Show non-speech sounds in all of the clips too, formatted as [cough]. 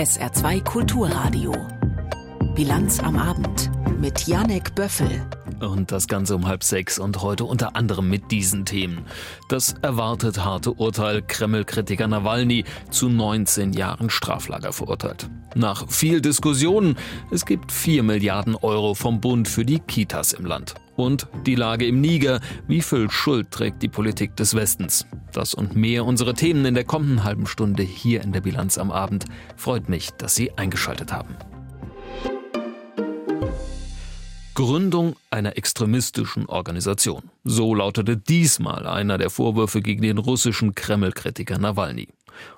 SR2 Kulturradio. Bilanz am Abend mit Janek Böffel. Und das Ganze um halb sechs und heute unter anderem mit diesen Themen. Das erwartet harte Urteil Kreml-Kritiker Nawalny zu 19 Jahren Straflager verurteilt. Nach viel Diskussionen, es gibt 4 Milliarden Euro vom Bund für die Kitas im Land. Und die Lage im Niger, wie viel Schuld trägt die Politik des Westens? Das und mehr unsere Themen in der kommenden halben Stunde hier in der Bilanz am Abend. Freut mich, dass Sie eingeschaltet haben. Gründung einer extremistischen Organisation. So lautete diesmal einer der Vorwürfe gegen den russischen Kreml-Kritiker Nawalny.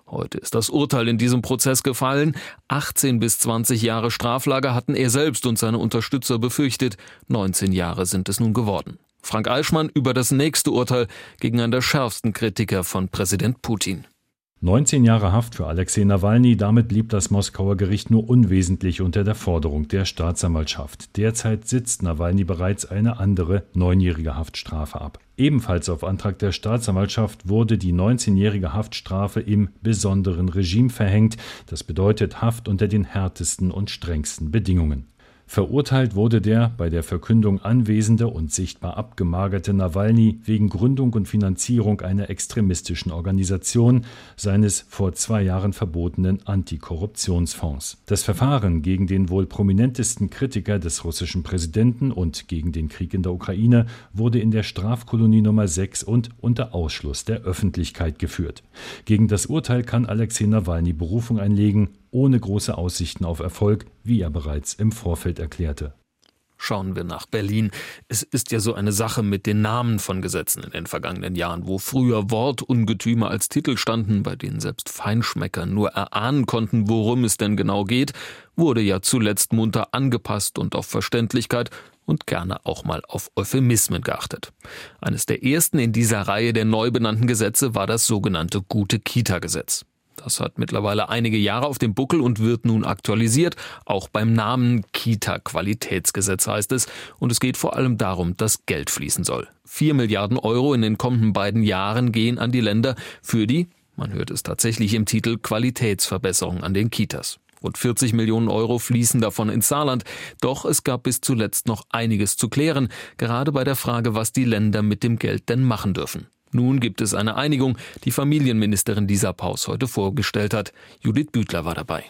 Heute ist das Urteil in diesem Prozess gefallen. 18 bis 20 Jahre Straflager hatten er selbst und seine Unterstützer befürchtet. 19 Jahre sind es nun geworden. Frank Eichmann über das nächste Urteil gegen einen der schärfsten Kritiker von Präsident Putin. 19 Jahre Haft für Alexei Nawalny, damit blieb das Moskauer Gericht nur unwesentlich unter der Forderung der Staatsanwaltschaft. Derzeit sitzt Nawalny bereits eine andere neunjährige Haftstrafe ab. Ebenfalls auf Antrag der Staatsanwaltschaft wurde die 19-jährige Haftstrafe im besonderen Regime verhängt. Das bedeutet Haft unter den härtesten und strengsten Bedingungen. Verurteilt wurde der bei der Verkündung anwesende und sichtbar abgemagerte Nawalny wegen Gründung und Finanzierung einer extremistischen Organisation seines vor zwei Jahren verbotenen Antikorruptionsfonds. Das Verfahren gegen den wohl prominentesten Kritiker des russischen Präsidenten und gegen den Krieg in der Ukraine wurde in der Strafkolonie Nummer 6 und unter Ausschluss der Öffentlichkeit geführt. Gegen das Urteil kann Alexei Nawalny Berufung einlegen ohne große Aussichten auf Erfolg, wie er bereits im Vorfeld erklärte. Schauen wir nach Berlin. Es ist ja so eine Sache mit den Namen von Gesetzen in den vergangenen Jahren, wo früher Wortungetüme als Titel standen, bei denen selbst Feinschmecker nur erahnen konnten, worum es denn genau geht, wurde ja zuletzt munter angepasst und auf Verständlichkeit und gerne auch mal auf Euphemismen geachtet. Eines der ersten in dieser Reihe der neu benannten Gesetze war das sogenannte Gute Kita-Gesetz. Das hat mittlerweile einige Jahre auf dem Buckel und wird nun aktualisiert. Auch beim Namen Kita-Qualitätsgesetz heißt es. Und es geht vor allem darum, dass Geld fließen soll. Vier Milliarden Euro in den kommenden beiden Jahren gehen an die Länder für die, man hört es tatsächlich im Titel, Qualitätsverbesserung an den Kitas. Rund 40 Millionen Euro fließen davon ins Saarland. Doch es gab bis zuletzt noch einiges zu klären, gerade bei der Frage, was die Länder mit dem Geld denn machen dürfen. Nun gibt es eine Einigung, die Familienministerin Lisa Paus heute vorgestellt hat. Judith Büdler war dabei.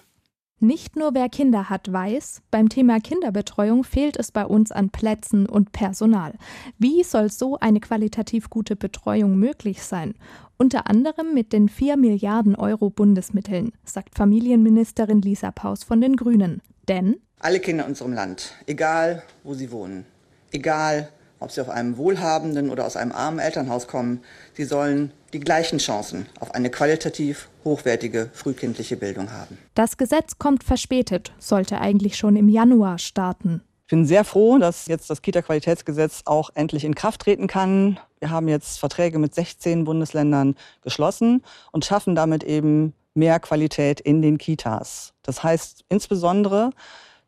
Nicht nur wer Kinder hat, weiß, beim Thema Kinderbetreuung fehlt es bei uns an Plätzen und Personal. Wie soll so eine qualitativ gute Betreuung möglich sein? Unter anderem mit den 4 Milliarden Euro Bundesmitteln, sagt Familienministerin Lisa Paus von den Grünen. Denn alle Kinder in unserem Land, egal wo sie wohnen, egal ob sie auf einem wohlhabenden oder aus einem armen Elternhaus kommen, sie sollen die gleichen Chancen auf eine qualitativ hochwertige frühkindliche Bildung haben. Das Gesetz kommt verspätet, sollte eigentlich schon im Januar starten. Ich bin sehr froh, dass jetzt das Kita-Qualitätsgesetz auch endlich in Kraft treten kann. Wir haben jetzt Verträge mit 16 Bundesländern geschlossen und schaffen damit eben mehr Qualität in den Kitas. Das heißt insbesondere,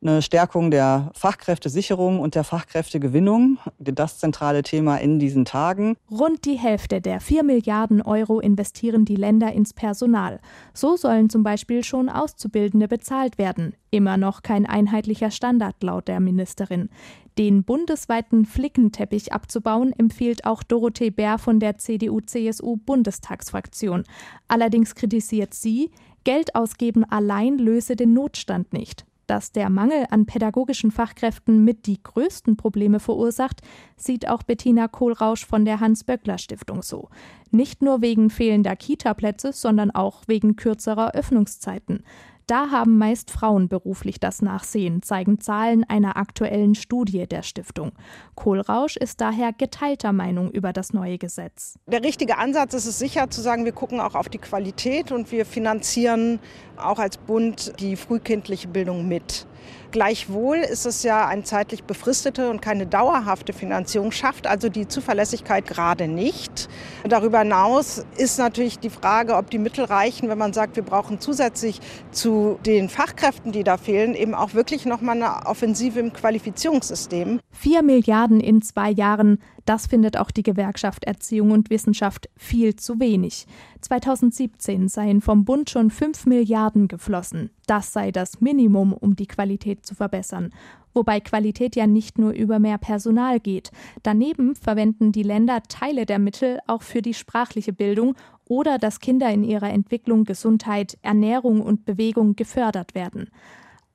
eine Stärkung der Fachkräftesicherung und der Fachkräftegewinnung, das zentrale Thema in diesen Tagen. Rund die Hälfte der 4 Milliarden Euro investieren die Länder ins Personal. So sollen zum Beispiel schon Auszubildende bezahlt werden. Immer noch kein einheitlicher Standard laut der Ministerin. Den bundesweiten Flickenteppich abzubauen, empfiehlt auch Dorothee Bär von der CDU-CSU-Bundestagsfraktion. Allerdings kritisiert sie, Geld ausgeben allein löse den Notstand nicht dass der Mangel an pädagogischen Fachkräften mit die größten Probleme verursacht, sieht auch Bettina Kohlrausch von der Hans-Böckler-Stiftung so. Nicht nur wegen fehlender Kita-Plätze, sondern auch wegen kürzerer Öffnungszeiten. Da haben meist Frauen beruflich das Nachsehen, zeigen Zahlen einer aktuellen Studie der Stiftung. Kohlrausch ist daher geteilter Meinung über das neue Gesetz. Der richtige Ansatz ist es sicher zu sagen, wir gucken auch auf die Qualität und wir finanzieren auch als Bund die frühkindliche Bildung mit. Gleichwohl ist es ja eine zeitlich befristete und keine dauerhafte Finanzierung, schafft also die Zuverlässigkeit gerade nicht. Darüber hinaus ist natürlich die Frage, ob die Mittel reichen, wenn man sagt, wir brauchen zusätzlich zu den Fachkräften, die da fehlen, eben auch wirklich nochmal eine Offensive im Qualifizierungssystem. Vier Milliarden in zwei Jahren, Das findet auch die Gewerkschaft Erziehung und Wissenschaft viel zu wenig. 2017 seien vom Bund schon 5 Milliarden geflossen. Das sei das Minimum, um die Qualität zu verbessern. Wobei Qualität ja nicht nur über mehr Personal geht. Daneben verwenden die Länder Teile der Mittel auch für die sprachliche Bildung oder dass Kinder in ihrer Entwicklung Gesundheit, Ernährung und Bewegung gefördert werden.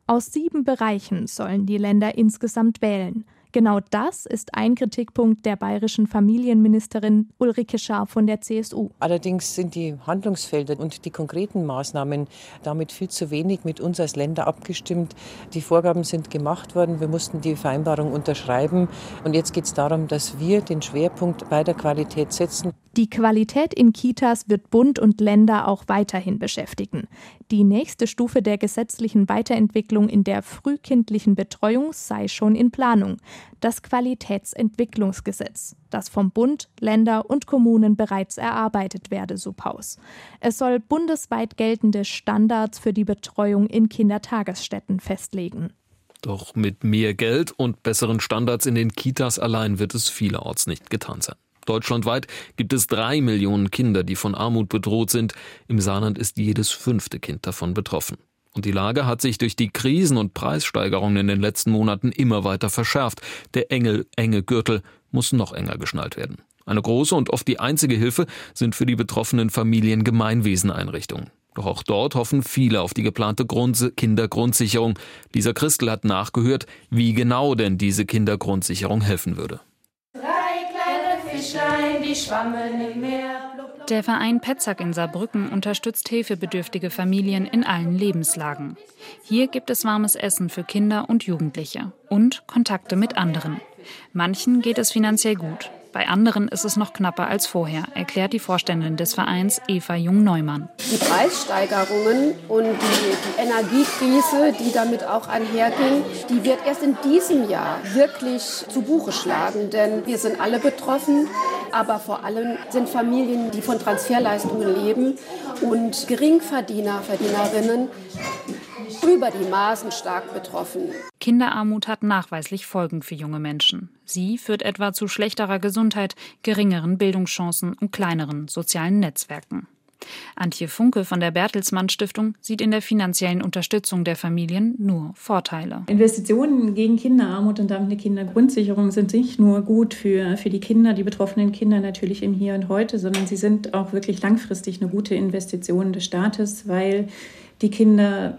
Aus sieben Bereichen sollen die Länder insgesamt wählen. Genau das ist ein Kritikpunkt der bayerischen Familienministerin Ulrike Scharf von der CSU. Allerdings sind die Handlungsfelder und die konkreten Maßnahmen damit viel zu wenig mit uns als Länder abgestimmt. Die Vorgaben sind gemacht worden, wir mussten die Vereinbarung unterschreiben und jetzt geht es darum, dass wir den Schwerpunkt bei der Qualität setzen. Die Qualität in Kitas wird Bund und Länder auch weiterhin beschäftigen. Die nächste Stufe der gesetzlichen Weiterentwicklung in der frühkindlichen Betreuung sei schon in Planung das Qualitätsentwicklungsgesetz, das vom Bund, Länder und Kommunen bereits erarbeitet werde, so Paus. Es soll bundesweit geltende Standards für die Betreuung in Kindertagesstätten festlegen. Doch mit mehr Geld und besseren Standards in den Kitas allein wird es vielerorts nicht getan sein. Deutschlandweit gibt es drei Millionen Kinder, die von Armut bedroht sind. Im Saarland ist jedes fünfte Kind davon betroffen. Und die Lage hat sich durch die Krisen und Preissteigerungen in den letzten Monaten immer weiter verschärft. Der enge, enge Gürtel muss noch enger geschnallt werden. Eine große und oft die einzige Hilfe sind für die betroffenen Familien Gemeinweseneinrichtungen. Doch auch dort hoffen viele auf die geplante Grund Kindergrundsicherung. Lisa Christel hat nachgehört, wie genau denn diese Kindergrundsicherung helfen würde. Die schwammen im Meer. Der Verein Petzack in Saarbrücken unterstützt hilfebedürftige Familien in allen Lebenslagen. Hier gibt es warmes Essen für Kinder und Jugendliche und Kontakte mit anderen. Manchen geht es finanziell gut. Bei anderen ist es noch knapper als vorher, erklärt die Vorständin des Vereins Eva Jung-Neumann. Die Preissteigerungen und die, die, Energiekrise, die damit auch einherging, die wird erst in diesem Jahr wirklich zu Buche schlagen. Denn wir sind alle betroffen, aber vor allem sind Familien, die von Transferleistungen leben und Geringverdiener, Verdienerinnen über die Maßen stark betroffen. Kinderarmut hat nachweislich Folgen für junge Menschen. Sie führt etwa zu schlechterer Gesundheit, geringeren Bildungschancen und kleineren sozialen Netzwerken. Antje Funke von der Bertelsmann Stiftung sieht in der finanziellen Unterstützung der Familien nur Vorteile. Investitionen gegen Kinderarmut und damit eine Kindergrundsicherung sind nicht nur gut für, für die Kinder, die betroffenen Kinder natürlich im Hier und Heute, sondern sie sind auch wirklich langfristig eine gute Investition des Staates, weil die Kinder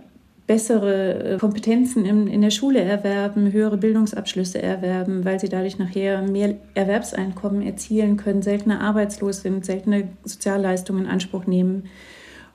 bessere äh, Kompetenzen in, in der Schule erwerben, höhere Bildungsabschlüsse erwerben, weil sie dadurch nachher mehr Erwerbseinkommen erzielen können, seltener arbeitslos sind, seltene Sozialleistungen in Anspruch nehmen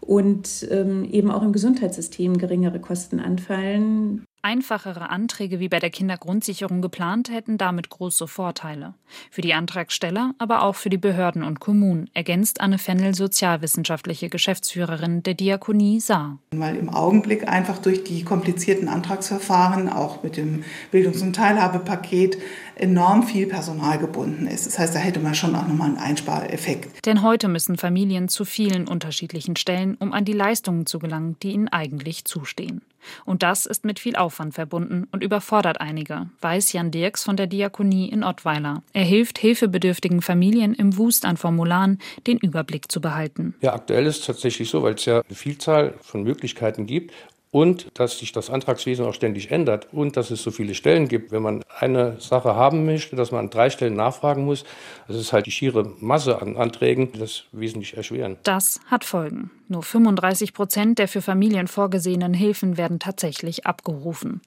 und ähm, eben auch im Gesundheitssystem geringere Kosten anfallen. Einfachere Anträge wie bei der Kindergrundsicherung geplant hätten damit große Vorteile. Für die Antragsteller, aber auch für die Behörden und Kommunen, ergänzt Anne Fennel, sozialwissenschaftliche Geschäftsführerin der Diakonie Saar. Weil im Augenblick einfach durch die komplizierten Antragsverfahren, auch mit dem Bildungs- und Teilhabepaket, enorm viel Personal gebunden ist. Das heißt, da hätte man schon auch nochmal einen Einspareffekt. Denn heute müssen Familien zu vielen unterschiedlichen Stellen, um an die Leistungen zu gelangen, die ihnen eigentlich zustehen. Und das ist mit viel Aufwand verbunden und überfordert einige, weiß Jan Dirks von der Diakonie in Ottweiler. Er hilft hilfebedürftigen Familien im Wust an Formularen, den Überblick zu behalten. Ja, aktuell ist es tatsächlich so, weil es ja eine Vielzahl von Möglichkeiten gibt und dass sich das Antragswesen auch ständig ändert und dass es so viele Stellen gibt. Wenn man eine Sache haben möchte, dass man an drei Stellen nachfragen muss, das ist halt die schiere Masse an Anträgen, die das wesentlich erschweren. Das hat Folgen. Nur 35 Prozent der für Familien vorgesehenen Hilfen werden tatsächlich abgerufen.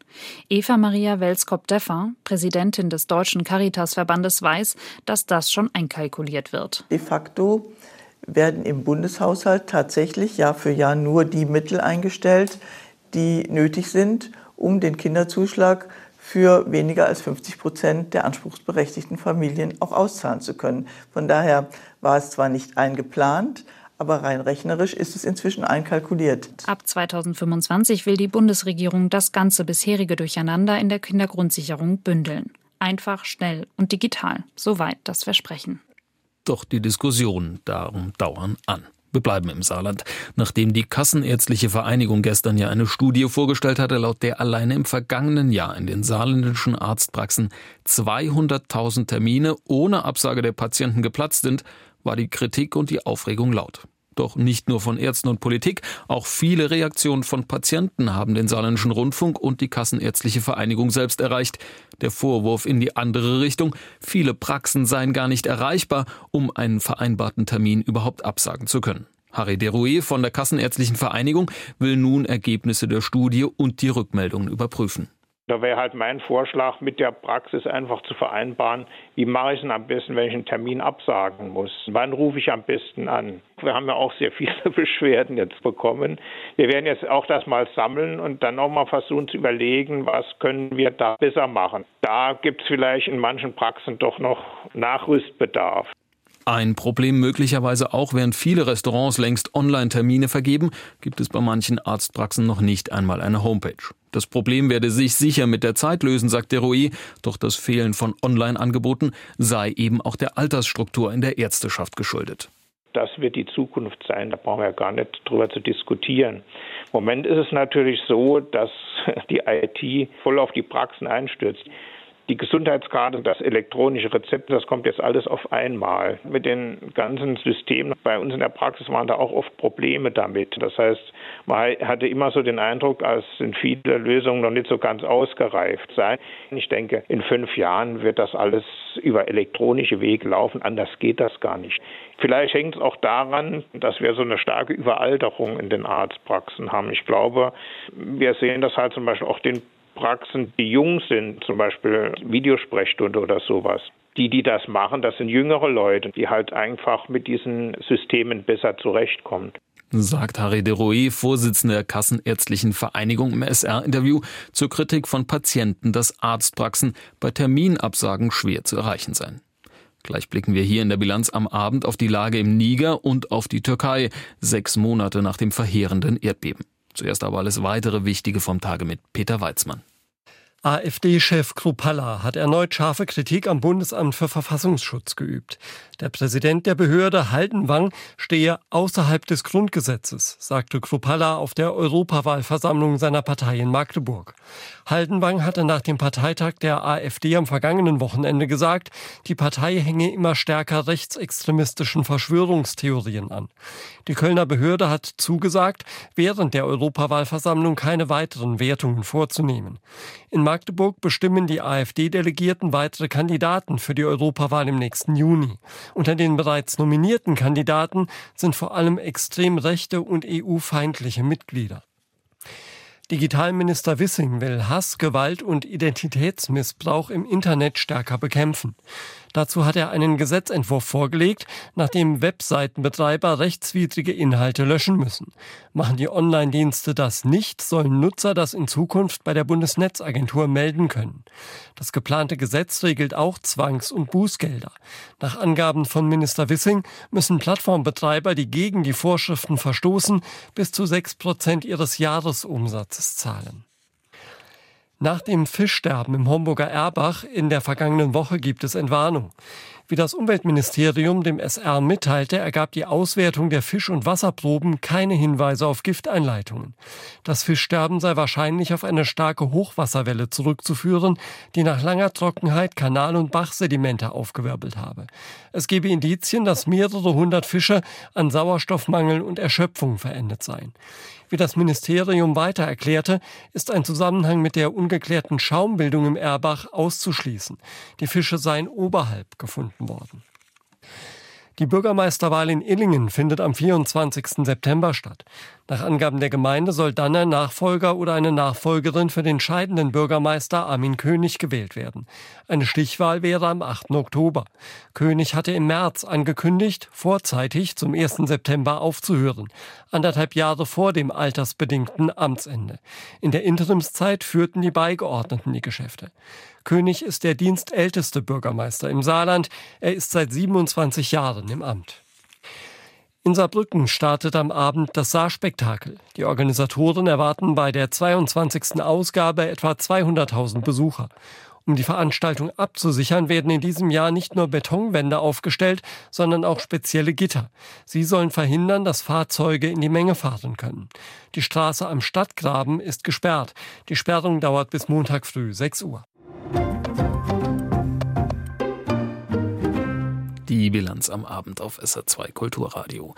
Eva Maria Welskop-Deffer, Präsidentin des Deutschen Caritas-Verbandes, weiß, dass das schon einkalkuliert wird. De facto werden im Bundeshaushalt tatsächlich Jahr für Jahr nur die Mittel eingestellt, die nötig sind, um den Kinderzuschlag für weniger als 50 Prozent der anspruchsberechtigten Familien auch auszahlen zu können. Von daher war es zwar nicht eingeplant, aber rein rechnerisch ist es inzwischen einkalkuliert. Ab 2025 will die Bundesregierung das ganze bisherige Durcheinander in der Kindergrundsicherung bündeln. Einfach, schnell und digital. Soweit das Versprechen. Doch die Diskussionen darum dauern an. Wir bleiben im Saarland, nachdem die Kassenärztliche Vereinigung gestern ja eine Studie vorgestellt hatte, laut der alleine im vergangenen Jahr in den saarländischen Arztpraxen 200.000 Termine ohne Absage der Patienten geplatzt sind, war die Kritik und die Aufregung laut. Doch nicht nur von Ärzten und Politik, auch viele Reaktionen von Patienten haben den Saarländischen Rundfunk und die Kassenärztliche Vereinigung selbst erreicht. Der Vorwurf in die andere Richtung, viele Praxen seien gar nicht erreichbar, um einen vereinbarten Termin überhaupt absagen zu können. Harry Derouet von der Kassenärztlichen Vereinigung will nun Ergebnisse der Studie und die Rückmeldungen überprüfen. Da wäre halt mein Vorschlag, mit der Praxis einfach zu vereinbaren, wie mache ich es am besten, wenn ich einen Termin absagen muss? Wann rufe ich am besten an? Wir haben ja auch sehr viele [laughs] Beschwerden jetzt bekommen. Wir werden jetzt auch das mal sammeln und dann nochmal versuchen zu überlegen, was können wir da besser machen. Da gibt es vielleicht in manchen Praxen doch noch Nachrüstbedarf. Ein Problem möglicherweise auch, während viele Restaurants längst Online-Termine vergeben, gibt es bei manchen Arztpraxen noch nicht einmal eine Homepage. Das Problem werde sich sicher mit der Zeit lösen, sagt der Rui, doch das Fehlen von Online-Angeboten sei eben auch der Altersstruktur in der Ärzteschaft geschuldet. Das wird die Zukunft sein, da brauchen wir gar nicht drüber zu diskutieren. Im Moment ist es natürlich so, dass [laughs] die IT voll auf die Praxen einstürzt die Gesundheitskarte, das elektronische Rezept, das kommt jetzt alles auf einmal. Mit den ganzen Systemen bei uns in der Praxis waren da auch oft Probleme damit. Das heißt, man hatte immer so den Eindruck, als sind viele Lösungen noch nicht so ganz ausgereift sein. Ich denke, in fünf Jahren wird das alles über elektronische Wege laufen. Anders geht das gar nicht. Vielleicht hängt es auch daran, dass wir so eine starke Überalterung in den Arztpraxen haben. Ich glaube, wir sehen das halt zum Beispiel auch den Praxen, die jung sind, zum Beispiel Videosprechstunde oder sowas. Die, die das machen, das sind jüngere Leute, die halt einfach mit diesen Systemen besser zurechtkommen. Sagt Harry de Roy, Vorsitzender der Kassenärztlichen Vereinigung im SR-Interview zur Kritik von Patienten, dass Arztpraxen bei Terminabsagen schwer zu erreichen seien. Gleich blicken wir hier in der Bilanz am Abend auf die Lage im Niger und auf die Türkei, sechs Monate nach dem verheerenden Erdbeben. Zuerst aber alles weitere Wichtige vom Tage mit Peter Weizmann. AfD-Chef Krupalla hat erneut scharfe Kritik am Bundesamt für Verfassungsschutz geübt. Der Präsident der Behörde Haldenwang stehe außerhalb des Grundgesetzes, sagte Krupalla auf der Europawahlversammlung seiner Partei in Magdeburg. Haldenwang hatte nach dem Parteitag der AfD am vergangenen Wochenende gesagt, die Partei hänge immer stärker rechtsextremistischen Verschwörungstheorien an. Die Kölner Behörde hat zugesagt, während der Europawahlversammlung keine weiteren Wertungen vorzunehmen. In Magdeburg bestimmen die AfD-Delegierten weitere Kandidaten für die Europawahl im nächsten Juni. Unter den bereits nominierten Kandidaten sind vor allem extrem rechte und EU-feindliche Mitglieder. Digitalminister Wissing will Hass, Gewalt und Identitätsmissbrauch im Internet stärker bekämpfen. Dazu hat er einen Gesetzentwurf vorgelegt, nachdem Webseitenbetreiber rechtswidrige Inhalte löschen müssen. Machen die Online-Dienste das nicht, sollen Nutzer das in Zukunft bei der Bundesnetzagentur melden können. Das geplante Gesetz regelt auch Zwangs- und Bußgelder. Nach Angaben von Minister Wissing müssen Plattformbetreiber, die gegen die Vorschriften verstoßen, bis zu sechs Prozent ihres Jahresumsatzes zahlen. Nach dem Fischsterben im Homburger Erbach in der vergangenen Woche gibt es Entwarnung. Wie das Umweltministerium dem SR mitteilte, ergab die Auswertung der Fisch- und Wasserproben keine Hinweise auf Gifteinleitungen. Das Fischsterben sei wahrscheinlich auf eine starke Hochwasserwelle zurückzuführen, die nach langer Trockenheit Kanal- und Bachsedimente aufgewirbelt habe. Es gebe Indizien, dass mehrere hundert Fische an Sauerstoffmangel und Erschöpfung verendet seien. Wie das Ministerium weiter erklärte, ist ein Zusammenhang mit der ungeklärten Schaumbildung im Erbach auszuschließen. Die Fische seien oberhalb gefunden worden. Die Bürgermeisterwahl in Illingen findet am 24. September statt. Nach Angaben der Gemeinde soll dann ein Nachfolger oder eine Nachfolgerin für den scheidenden Bürgermeister Armin König gewählt werden. Eine Stichwahl wäre am 8. Oktober. König hatte im März angekündigt, vorzeitig zum 1. September aufzuhören, anderthalb Jahre vor dem altersbedingten Amtsende. In der Interimszeit führten die Beigeordneten die Geschäfte. König ist der dienstälteste Bürgermeister im Saarland. Er ist seit 27 Jahren im Amt. In Saarbrücken startet am Abend das Saarspektakel. Die Organisatoren erwarten bei der 22. Ausgabe etwa 200.000 Besucher. Um die Veranstaltung abzusichern, werden in diesem Jahr nicht nur Betonwände aufgestellt, sondern auch spezielle Gitter. Sie sollen verhindern, dass Fahrzeuge in die Menge fahren können. Die Straße am Stadtgraben ist gesperrt. Die Sperrung dauert bis Montag früh 6 Uhr. Die Bilanz am Abend auf SA2 Kulturradio.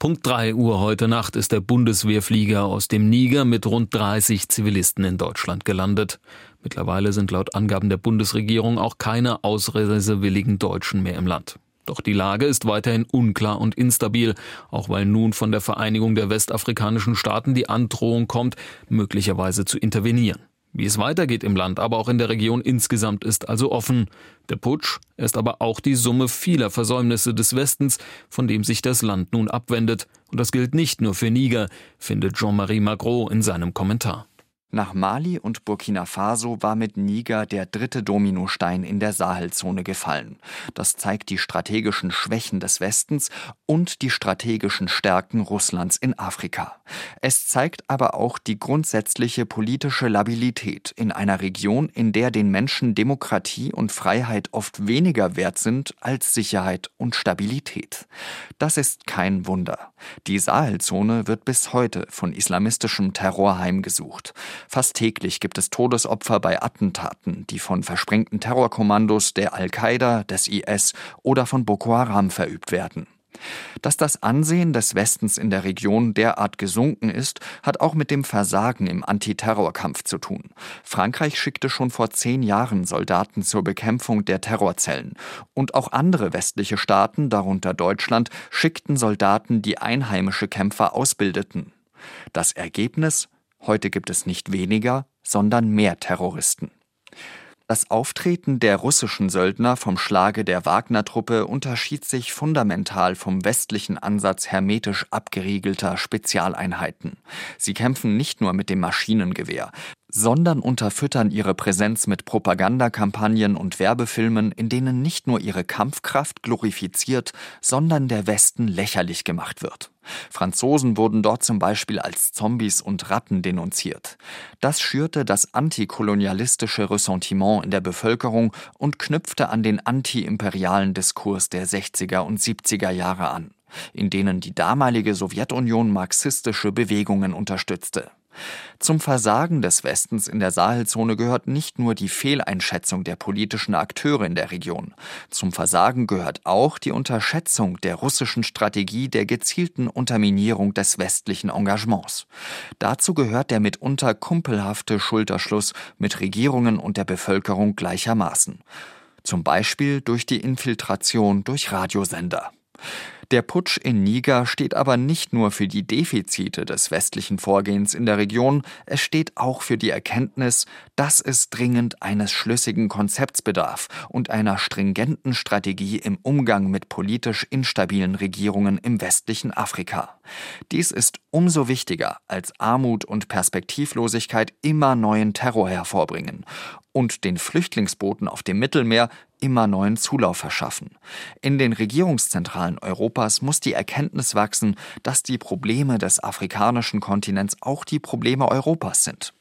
Punkt 3 Uhr heute Nacht ist der Bundeswehrflieger aus dem Niger mit rund 30 Zivilisten in Deutschland gelandet. Mittlerweile sind laut Angaben der Bundesregierung auch keine ausreisewilligen Deutschen mehr im Land. Doch die Lage ist weiterhin unklar und instabil, auch weil nun von der Vereinigung der westafrikanischen Staaten die Androhung kommt, möglicherweise zu intervenieren. Wie es weitergeht im Land, aber auch in der Region insgesamt ist also offen. Der Putsch ist aber auch die Summe vieler Versäumnisse des Westens, von dem sich das Land nun abwendet. Und das gilt nicht nur für Niger, findet Jean-Marie Magro in seinem Kommentar. Nach Mali und Burkina Faso war mit Niger der dritte Dominostein in der Sahelzone gefallen. Das zeigt die strategischen Schwächen des Westens und die strategischen Stärken Russlands in Afrika. Es zeigt aber auch die grundsätzliche politische Labilität in einer Region, in der den Menschen Demokratie und Freiheit oft weniger wert sind als Sicherheit und Stabilität. Das ist kein Wunder. Die Sahelzone wird bis heute von islamistischem Terror heimgesucht. Fast täglich gibt es Todesopfer bei Attentaten, die von versprengten Terrorkommandos der Al-Qaida, des IS oder von Boko Haram verübt werden. Dass das Ansehen des Westens in der Region derart gesunken ist, hat auch mit dem Versagen im Antiterrorkampf zu tun. Frankreich schickte schon vor zehn Jahren Soldaten zur Bekämpfung der Terrorzellen. Und auch andere westliche Staaten, darunter Deutschland, schickten Soldaten, die einheimische Kämpfer ausbildeten. Das Ergebnis Heute gibt es nicht weniger, sondern mehr Terroristen. Das Auftreten der russischen Söldner vom Schlage der Wagner-Truppe unterschied sich fundamental vom westlichen Ansatz hermetisch abgeriegelter Spezialeinheiten. Sie kämpfen nicht nur mit dem Maschinengewehr, sondern unterfüttern ihre Präsenz mit Propagandakampagnen und Werbefilmen, in denen nicht nur ihre Kampfkraft glorifiziert, sondern der Westen lächerlich gemacht wird. Franzosen wurden dort zum Beispiel als Zombies und Ratten denunziert. Das schürte das antikolonialistische Ressentiment in der Bevölkerung und knüpfte an den antiimperialen Diskurs der 60er und 70er Jahre an, in denen die damalige Sowjetunion marxistische Bewegungen unterstützte. Zum Versagen des Westens in der Sahelzone gehört nicht nur die Fehleinschätzung der politischen Akteure in der Region. Zum Versagen gehört auch die Unterschätzung der russischen Strategie der gezielten Unterminierung des westlichen Engagements. Dazu gehört der mitunter kumpelhafte Schulterschluss mit Regierungen und der Bevölkerung gleichermaßen. Zum Beispiel durch die Infiltration durch Radiosender. Der Putsch in Niger steht aber nicht nur für die Defizite des westlichen Vorgehens in der Region, es steht auch für die Erkenntnis, dass es dringend eines schlüssigen Konzepts bedarf und einer stringenten Strategie im Umgang mit politisch instabilen Regierungen im westlichen Afrika. Dies ist umso wichtiger, als Armut und Perspektivlosigkeit immer neuen Terror hervorbringen und den Flüchtlingsbooten auf dem Mittelmeer immer neuen Zulauf verschaffen. In den Regierungszentralen Europas muss die Erkenntnis wachsen, dass die Probleme des afrikanischen Kontinents auch die Probleme Europas sind.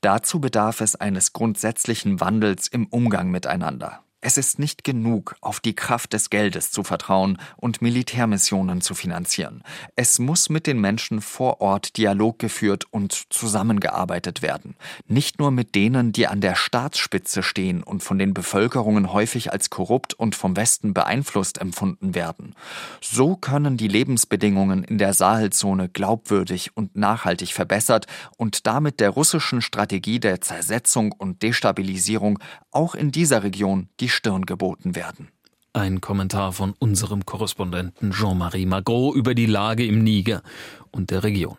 Dazu bedarf es eines grundsätzlichen Wandels im Umgang miteinander. Es ist nicht genug, auf die Kraft des Geldes zu vertrauen und Militärmissionen zu finanzieren. Es muss mit den Menschen vor Ort Dialog geführt und zusammengearbeitet werden. Nicht nur mit denen, die an der Staatsspitze stehen und von den Bevölkerungen häufig als korrupt und vom Westen beeinflusst empfunden werden. So können die Lebensbedingungen in der Sahelzone glaubwürdig und nachhaltig verbessert und damit der russischen Strategie der Zersetzung und Destabilisierung auch in dieser Region die Stirn geboten werden. Ein Kommentar von unserem Korrespondenten Jean-Marie Magro über die Lage im Niger und der Region.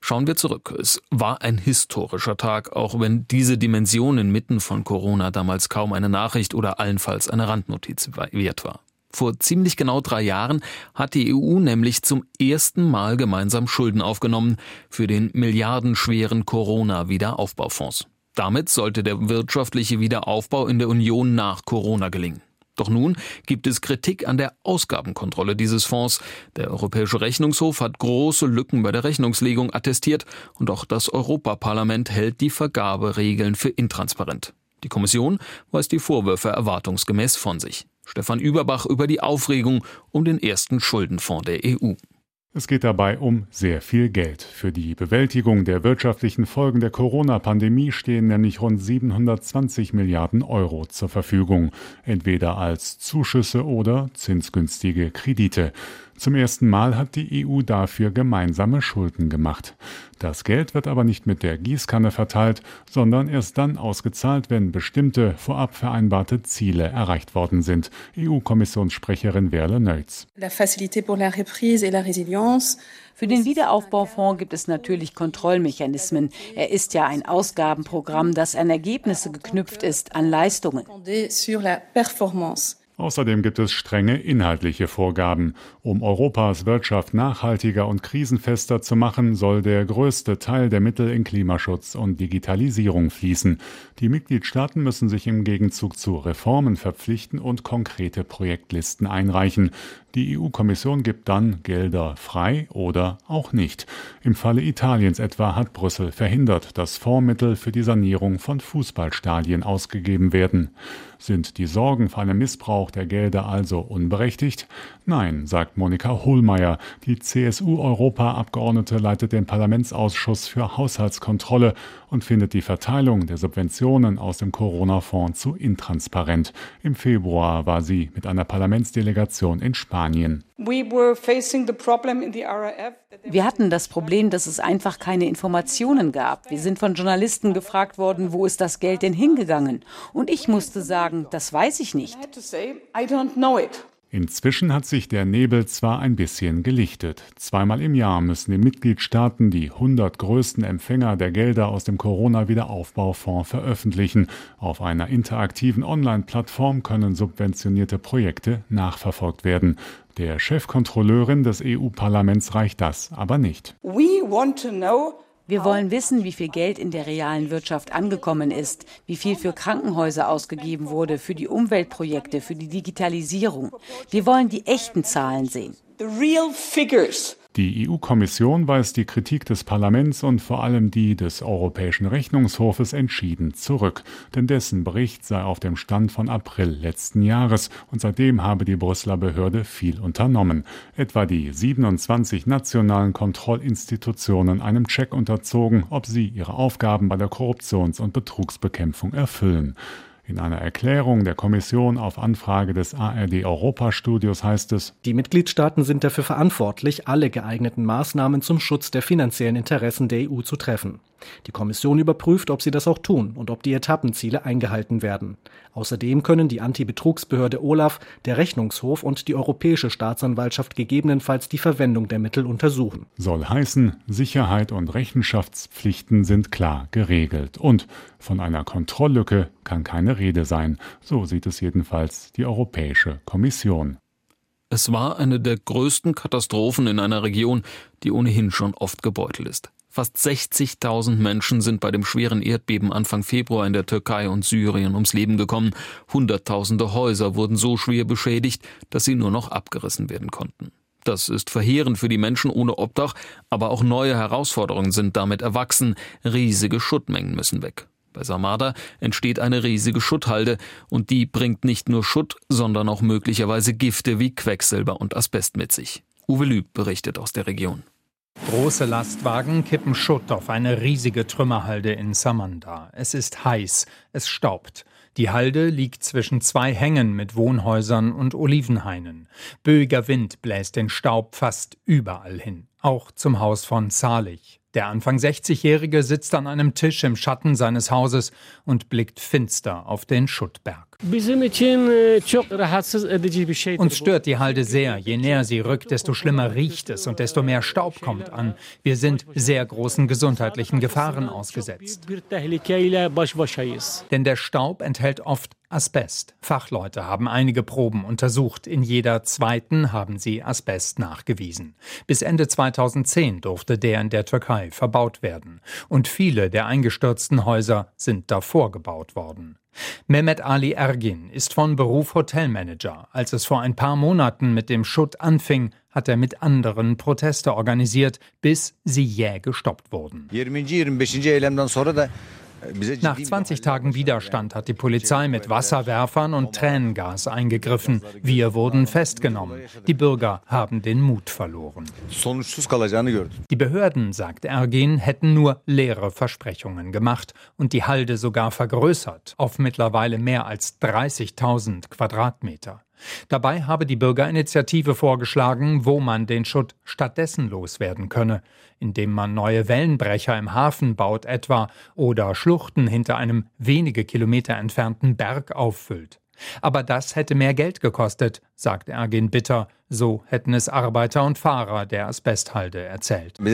Schauen wir zurück. Es war ein historischer Tag, auch wenn diese Dimension inmitten von Corona damals kaum eine Nachricht oder allenfalls eine Randnotiz wert war. Vor ziemlich genau drei Jahren hat die EU nämlich zum ersten Mal gemeinsam Schulden aufgenommen für den milliardenschweren Corona-Wiederaufbaufonds. Damit sollte der wirtschaftliche Wiederaufbau in der Union nach Corona gelingen. Doch nun gibt es Kritik an der Ausgabenkontrolle dieses Fonds. Der Europäische Rechnungshof hat große Lücken bei der Rechnungslegung attestiert und auch das Europaparlament hält die Vergaberegeln für intransparent. Die Kommission weist die Vorwürfe erwartungsgemäß von sich. Stefan Überbach über die Aufregung um den ersten Schuldenfonds der EU. Es geht dabei um sehr viel Geld. Für die Bewältigung der wirtschaftlichen Folgen der Corona-Pandemie stehen nämlich rund 720 Milliarden Euro zur Verfügung, entweder als Zuschüsse oder zinsgünstige Kredite. Zum ersten Mal hat die EU dafür gemeinsame Schulden gemacht. Das Geld wird aber nicht mit der Gießkanne verteilt, sondern erst dann ausgezahlt, wenn bestimmte vorab vereinbarte Ziele erreicht worden sind. EU-Kommissionssprecherin Werle Neutz. Für den Wiederaufbaufonds gibt es natürlich Kontrollmechanismen. Er ist ja ein Ausgabenprogramm, das an Ergebnisse geknüpft ist, an Leistungen. Außerdem gibt es strenge inhaltliche Vorgaben. Um Europas Wirtschaft nachhaltiger und krisenfester zu machen, soll der größte Teil der Mittel in Klimaschutz und Digitalisierung fließen. Die Mitgliedstaaten müssen sich im Gegenzug zu Reformen verpflichten und konkrete Projektlisten einreichen. Die EU-Kommission gibt dann Gelder frei oder auch nicht. Im Falle Italiens etwa hat Brüssel verhindert, dass Fondsmittel für die Sanierung von Fußballstadien ausgegeben werden. Sind die Sorgen vor einem Missbrauch der Gelder also unberechtigt? Nein, sagt Monika Hohlmeier. Die CSU-Europaabgeordnete leitet den Parlamentsausschuss für Haushaltskontrolle und findet die Verteilung der Subventionen aus dem Corona-Fonds zu intransparent. Im Februar war sie mit einer Parlamentsdelegation in Spanien. Wir hatten das Problem, dass es einfach keine Informationen gab. Wir sind von Journalisten gefragt worden, wo ist das Geld denn hingegangen? Und ich musste sagen, das weiß ich nicht. Inzwischen hat sich der Nebel zwar ein bisschen gelichtet. Zweimal im Jahr müssen die Mitgliedstaaten die 100 größten Empfänger der Gelder aus dem Corona-Wiederaufbaufonds veröffentlichen. Auf einer interaktiven Online-Plattform können subventionierte Projekte nachverfolgt werden. Der Chefkontrolleurin des EU-Parlaments reicht das aber nicht. We want to know wir wollen wissen, wie viel Geld in der realen Wirtschaft angekommen ist, wie viel für Krankenhäuser ausgegeben wurde, für die Umweltprojekte, für die Digitalisierung. Wir wollen die echten Zahlen sehen. The real figures. Die EU-Kommission weist die Kritik des Parlaments und vor allem die des Europäischen Rechnungshofes entschieden zurück, denn dessen Bericht sei auf dem Stand von April letzten Jahres und seitdem habe die Brüsseler Behörde viel unternommen, etwa die 27 nationalen Kontrollinstitutionen einem Check unterzogen, ob sie ihre Aufgaben bei der Korruptions- und Betrugsbekämpfung erfüllen. In einer Erklärung der Kommission auf Anfrage des ARD Europastudios heißt es, die Mitgliedstaaten sind dafür verantwortlich, alle geeigneten Maßnahmen zum Schutz der finanziellen Interessen der EU zu treffen. Die Kommission überprüft, ob sie das auch tun und ob die Etappenziele eingehalten werden. Außerdem können die Antibetrugsbehörde Olaf, der Rechnungshof und die Europäische Staatsanwaltschaft gegebenenfalls die Verwendung der Mittel untersuchen. Soll heißen, Sicherheit und Rechenschaftspflichten sind klar geregelt und von einer Kontrolllücke kann keine Rede sein. So sieht es jedenfalls die Europäische Kommission. Es war eine der größten Katastrophen in einer Region, die ohnehin schon oft gebeutelt ist. Fast 60.000 Menschen sind bei dem schweren Erdbeben Anfang Februar in der Türkei und Syrien ums Leben gekommen. Hunderttausende Häuser wurden so schwer beschädigt, dass sie nur noch abgerissen werden konnten. Das ist verheerend für die Menschen ohne Obdach, aber auch neue Herausforderungen sind damit erwachsen. Riesige Schuttmengen müssen weg. Bei Samada entsteht eine riesige Schutthalde und die bringt nicht nur Schutt, sondern auch möglicherweise Gifte wie Quecksilber und Asbest mit sich. Uwe Lüb berichtet aus der Region. Große Lastwagen kippen Schutt auf eine riesige Trümmerhalde in Samanda. Es ist heiß, es staubt. Die Halde liegt zwischen zwei Hängen mit Wohnhäusern und Olivenhainen. Böiger Wind bläst den Staub fast überall hin, auch zum Haus von Zalig. Der Anfang 60-Jährige sitzt an einem Tisch im Schatten seines Hauses und blickt finster auf den Schuttberg. Uns stört die Halde sehr. Je näher sie rückt, desto schlimmer riecht es und desto mehr Staub kommt an. Wir sind sehr großen gesundheitlichen Gefahren ausgesetzt. Denn der Staub enthält oft Asbest. Fachleute haben einige Proben untersucht. In jeder zweiten haben sie Asbest nachgewiesen. Bis Ende 2010 durfte der in der Türkei verbaut werden. Und viele der eingestürzten Häuser sind davor gebaut worden. Mehmet Ali Ergin ist von Beruf Hotelmanager. Als es vor ein paar Monaten mit dem Schutt anfing, hat er mit anderen Proteste organisiert, bis sie jäh gestoppt wurden. Nach 20 Tagen Widerstand hat die Polizei mit Wasserwerfern und Tränengas eingegriffen. Wir wurden festgenommen. Die Bürger haben den Mut verloren. Die Behörden, sagt Ergin, hätten nur leere Versprechungen gemacht und die Halde sogar vergrößert auf mittlerweile mehr als 30.000 Quadratmeter. Dabei habe die Bürgerinitiative vorgeschlagen, wo man den Schutt stattdessen loswerden könne, indem man neue Wellenbrecher im Hafen baut etwa oder Schluchten hinter einem wenige Kilometer entfernten Berg auffüllt. Aber das hätte mehr Geld gekostet, sagt Ergin Bitter. So hätten es Arbeiter und Fahrer der Asbesthalde erzählt. Die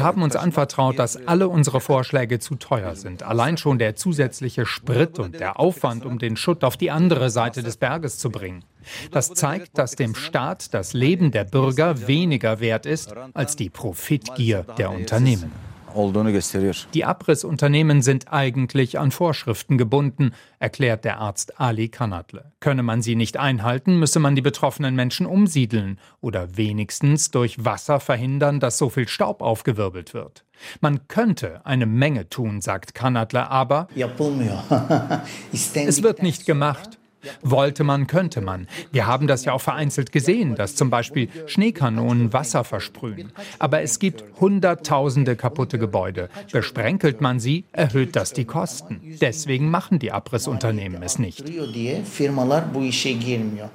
haben uns anvertraut, dass alle unsere Vorschläge zu teuer sind. Allein schon der zusätzliche Sprit und der Aufwand, um den Schutt auf die andere Seite des Berges zu bringen. Das zeigt, dass dem Staat das Leben der Bürger weniger wert ist als die Profitgier der Unternehmen olduğunu gösteriyor. Die Abrissunternehmen sind eigentlich an Vorschriften gebunden, erklärt der Arzt Ali Kanadle. Könne man sie nicht einhalten, müsse man die betroffenen Menschen umsiedeln oder wenigstens durch Wasser verhindern, dass so viel Staub aufgewirbelt wird. Man könnte eine Menge tun, sagt Kanadle, aber [laughs] es wird nicht gemacht. Wollte man, könnte man. Wir haben das ja auch vereinzelt gesehen, dass zum Beispiel Schneekanonen Wasser versprühen. Aber es gibt Hunderttausende kaputte Gebäude. Besprenkelt man sie, erhöht das die Kosten. Deswegen machen die Abrissunternehmen es nicht.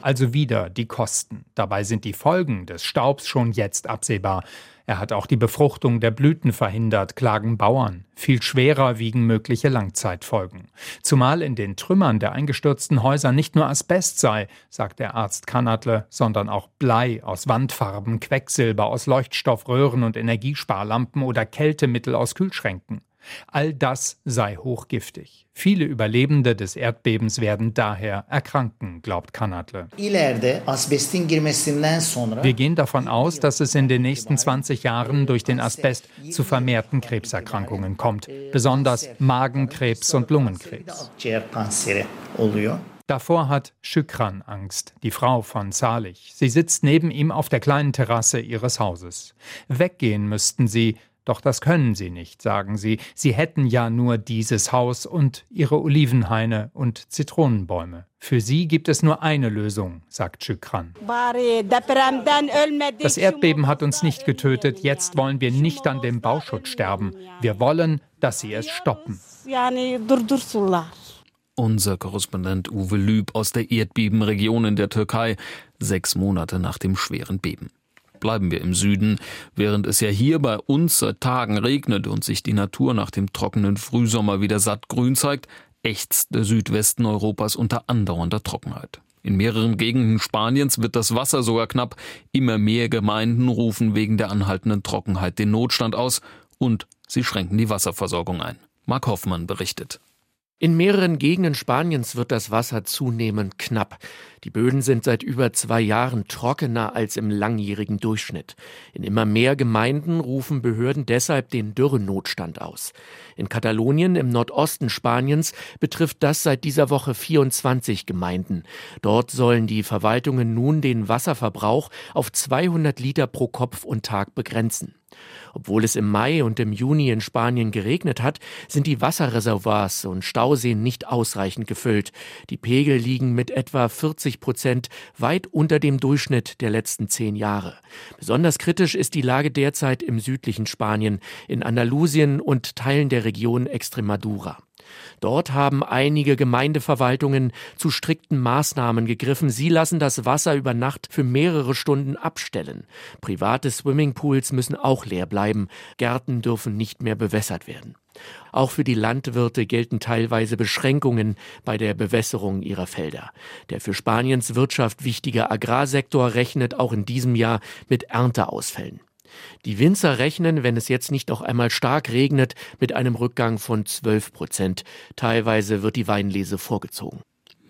Also wieder die Kosten. Dabei sind die Folgen des Staubs schon jetzt absehbar. Er hat auch die Befruchtung der Blüten verhindert, klagen Bauern. Viel schwerer wiegen mögliche Langzeitfolgen. Zumal in den Trümmern der eingestürzten Häuser nicht nur Asbest sei, sagt der Arzt Kanadle, sondern auch Blei aus Wandfarben, Quecksilber aus Leuchtstoffröhren und Energiesparlampen oder Kältemittel aus Kühlschränken. All das sei hochgiftig. Viele Überlebende des Erdbebens werden daher erkranken, glaubt Kanadle. Wir gehen davon aus, dass es in den nächsten 20 Jahren durch den Asbest zu vermehrten Krebserkrankungen kommt, besonders Magenkrebs und Lungenkrebs. Davor hat Shukran Angst, die Frau von Salih. Sie sitzt neben ihm auf der kleinen Terrasse ihres Hauses. Weggehen müssten sie, doch das können sie nicht, sagen sie. Sie hätten ja nur dieses Haus und ihre Olivenhaine und Zitronenbäume. Für sie gibt es nur eine Lösung, sagt Chükran. Das Erdbeben hat uns nicht getötet, jetzt wollen wir nicht an dem Bauschutz sterben. Wir wollen, dass sie es stoppen. Unser Korrespondent Uwe Lüb aus der Erdbebenregion in der Türkei, sechs Monate nach dem schweren Beben bleiben wir im Süden, während es ja hier bei uns seit Tagen regnet und sich die Natur nach dem trockenen Frühsommer wieder satt grün zeigt, ächzt der Südwesten Europas unter andauernder Trockenheit. In mehreren Gegenden Spaniens wird das Wasser sogar knapp. Immer mehr Gemeinden rufen wegen der anhaltenden Trockenheit den Notstand aus und sie schränken die Wasserversorgung ein. Mark Hoffmann berichtet. In mehreren Gegenden Spaniens wird das Wasser zunehmend knapp. Die Böden sind seit über zwei Jahren trockener als im langjährigen Durchschnitt. In immer mehr Gemeinden rufen Behörden deshalb den Dürrenotstand aus. In Katalonien im Nordosten Spaniens betrifft das seit dieser Woche 24 Gemeinden. Dort sollen die Verwaltungen nun den Wasserverbrauch auf 200 Liter pro Kopf und Tag begrenzen. Obwohl es im Mai und im Juni in Spanien geregnet hat, sind die Wasserreservoirs und Stauseen nicht ausreichend gefüllt. Die Pegel liegen mit etwa 40 Prozent weit unter dem Durchschnitt der letzten zehn Jahre. Besonders kritisch ist die Lage derzeit im südlichen Spanien, in Andalusien und Teilen der Region Extremadura. Dort haben einige Gemeindeverwaltungen zu strikten Maßnahmen gegriffen. Sie lassen das Wasser über Nacht für mehrere Stunden abstellen. Private Swimmingpools müssen auch leer bleiben. Gärten dürfen nicht mehr bewässert werden. Auch für die Landwirte gelten teilweise Beschränkungen bei der Bewässerung ihrer Felder. Der für Spaniens Wirtschaft wichtige Agrarsektor rechnet auch in diesem Jahr mit Ernteausfällen. Die Winzer rechnen, wenn es jetzt nicht noch einmal stark regnet, mit einem Rückgang von 12 Prozent. Teilweise wird die Weinlese vorgezogen.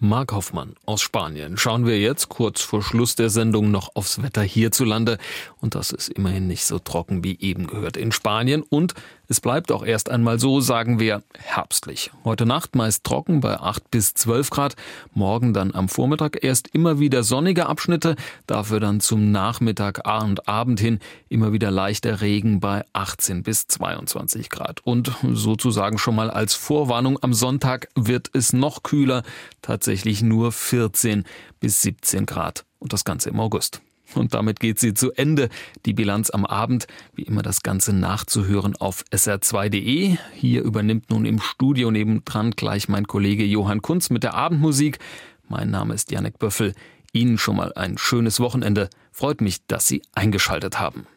Mark Hoffmann aus Spanien. Schauen wir jetzt kurz vor Schluss der Sendung noch aufs Wetter hierzulande. Und das ist immerhin nicht so trocken wie eben gehört in Spanien. Und Es bleibt auch erst einmal so, sagen wir, herbstlich. Heute Nacht meist trocken bei 8 bis 12 Grad. Morgen dann am Vormittag erst immer wieder sonnige Abschnitte. Dafür dann zum Nachmittag und Abend hin immer wieder leichter Regen bei 18 bis 22 Grad. Und sozusagen schon mal als Vorwarnung am Sonntag wird es noch kühler. Tatsächlich nur 14 bis 17 Grad. Und das Ganze im August. Und damit geht sie zu Ende. Die Bilanz am Abend, wie immer das Ganze nachzuhören auf sr2.de. Hier übernimmt nun im Studio nebendran gleich mein Kollege Johann Kunz mit der Abendmusik. Mein Name ist Janek Böffel. Ihnen schon mal ein schönes Wochenende. Freut mich, dass Sie eingeschaltet haben.